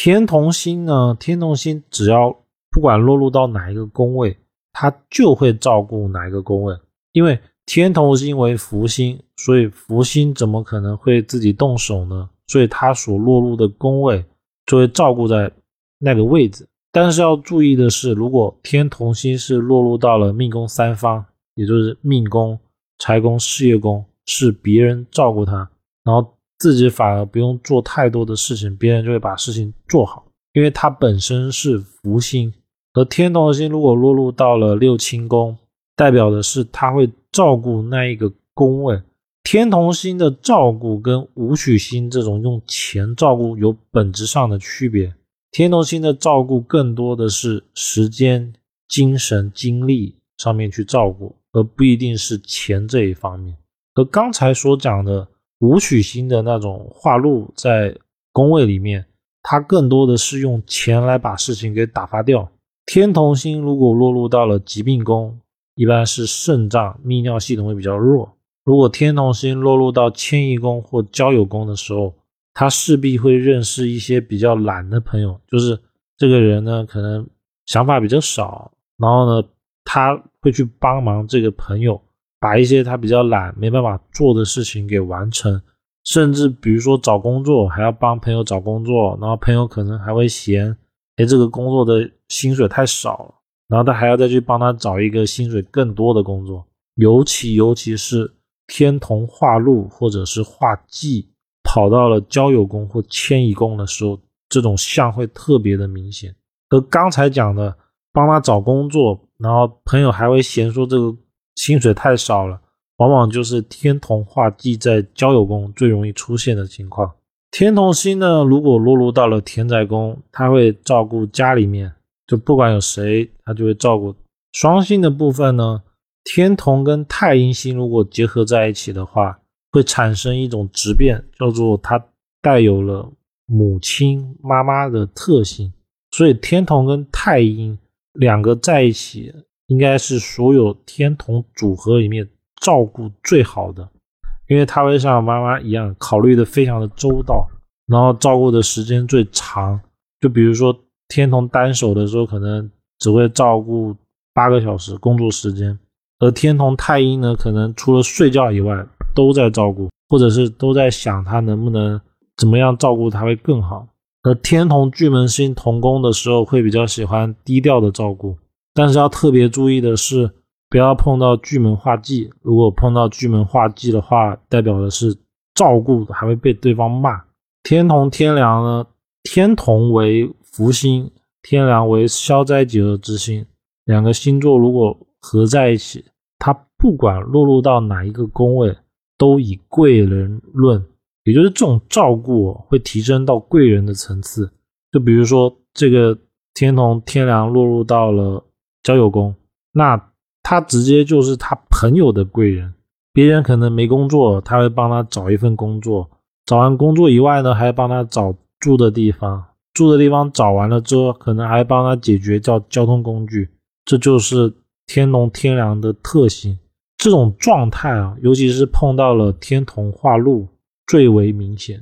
天同星呢，天同星只要不管落入到哪一个宫位，它就会照顾哪一个宫位，因为天同星为福星，所以福星怎么可能会自己动手呢？所以它所落入的宫位就会照顾在那个位置。但是要注意的是，如果天同星是落入到了命宫三方，也就是命宫、财宫、事业宫，是别人照顾他，然后自己反而不用做太多的事情，别人就会把事情做好，因为他本身是福星。而天同星如果落入到了六亲宫，代表的是他会照顾那一个宫位。天同星的照顾跟武曲星这种用钱照顾有本质上的区别。天同星的照顾更多的是时间、精神、精力上面去照顾，而不一定是钱这一方面。和刚才所讲的武曲星的那种化禄在宫位里面，它更多的是用钱来把事情给打发掉。天同星如果落入到了疾病宫，一般是肾脏、泌尿系统会比较弱。如果天同星落入到迁移宫或交友宫的时候，他势必会认识一些比较懒的朋友，就是这个人呢，可能想法比较少，然后呢，他会去帮忙这个朋友把一些他比较懒、没办法做的事情给完成，甚至比如说找工作，还要帮朋友找工作，然后朋友可能还会嫌，哎，这个工作的薪水太少了，然后他还要再去帮他找一个薪水更多的工作，尤其尤其是天同化禄或者是化忌。跑到了交友宫或迁移宫的时候，这种相会特别的明显。和刚才讲的帮他找工作，然后朋友还会嫌说这个薪水太少了，往往就是天同化忌在交友宫最容易出现的情况。天同星呢，如果落入到了田宅宫，他会照顾家里面，就不管有谁，他就会照顾。双星的部分呢，天同跟太阴星如果结合在一起的话。会产生一种质变，叫做它带有了母亲妈妈的特性，所以天同跟太阴两个在一起，应该是所有天同组合里面照顾最好的，因为他会像妈妈一样考虑的非常的周到，然后照顾的时间最长。就比如说天同单手的时候，可能只会照顾八个小时工作时间，而天同太阴呢，可能除了睡觉以外。都在照顾，或者是都在想他能不能怎么样照顾他会更好。而天同巨门星同宫的时候，会比较喜欢低调的照顾，但是要特别注意的是，不要碰到巨门化忌。如果碰到巨门化忌的话，代表的是照顾还会被对方骂。天同天梁呢？天同为福星，天梁为消灾解厄之星。两个星座如果合在一起，它不管落入到哪一个宫位。都以贵人论，也就是这种照顾会提升到贵人的层次。就比如说，这个天同天梁落入到了交友工，那他直接就是他朋友的贵人。别人可能没工作，他会帮他找一份工作。找完工作以外呢，还帮他找住的地方。住的地方找完了之后，可能还帮他解决叫交通工具。这就是天龙天梁的特性。这种状态啊，尤其是碰到了天同化禄，最为明显。